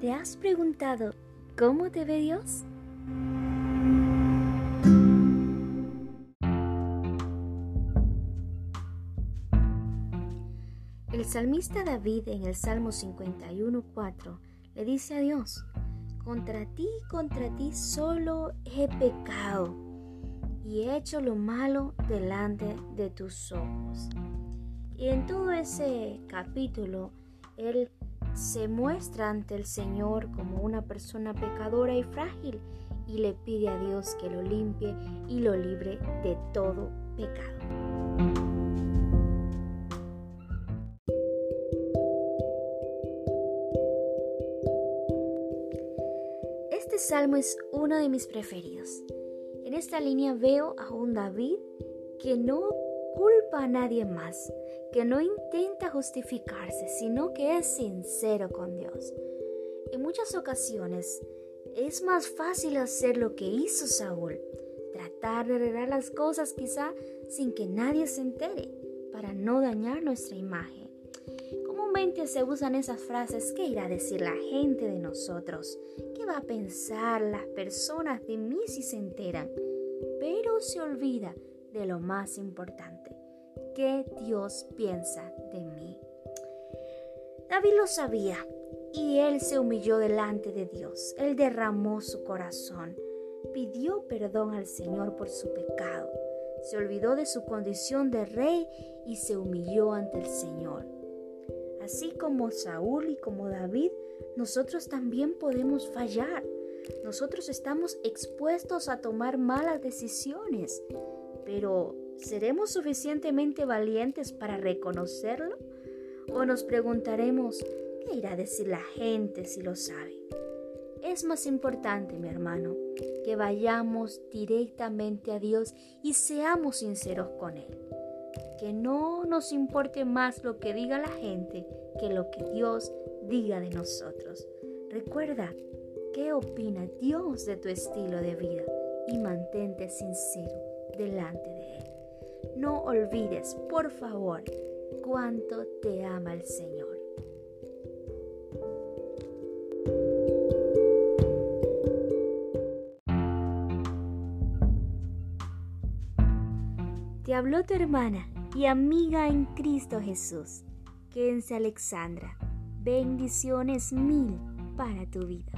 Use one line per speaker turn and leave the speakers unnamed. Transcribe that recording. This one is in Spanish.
¿Te has preguntado cómo te ve Dios? El salmista David en el Salmo 51.4 le dice a Dios, contra ti, contra ti solo he pecado y he hecho lo malo delante de tus ojos. Y en todo ese capítulo, él se muestra ante el Señor como una persona pecadora y frágil y le pide a Dios que lo limpie y lo libre de todo pecado. Este salmo es uno de mis preferidos. En esta línea veo a un David que no culpa a nadie más, que no intenta justificarse, sino que es sincero con Dios. En muchas ocasiones es más fácil hacer lo que hizo Saúl, tratar de arreglar las cosas quizá sin que nadie se entere, para no dañar nuestra imagen. Comúnmente se usan esas frases, ¿qué irá a decir la gente de nosotros? ¿Qué va a pensar las personas de mí si se enteran? Pero se olvida de lo más importante, qué Dios piensa de mí. David lo sabía y él se humilló delante de Dios. Él derramó su corazón, pidió perdón al Señor por su pecado, se olvidó de su condición de rey y se humilló ante el Señor. Así como Saúl y como David, nosotros también podemos fallar. Nosotros estamos expuestos a tomar malas decisiones, pero ¿seremos suficientemente valientes para reconocerlo? ¿O nos preguntaremos, ¿qué irá a decir la gente si lo sabe? Es más importante, mi hermano, que vayamos directamente a Dios y seamos sinceros con Él. Que no nos importe más lo que diga la gente que lo que Dios diga de nosotros. Recuerda, ¿qué opina Dios de tu estilo de vida? Y mantente sincero delante de Él. No olvides, por favor, cuánto te ama el Señor. Te habló tu hermana y amiga en Cristo Jesús, Kense Alexandra. Bendiciones mil para tu vida.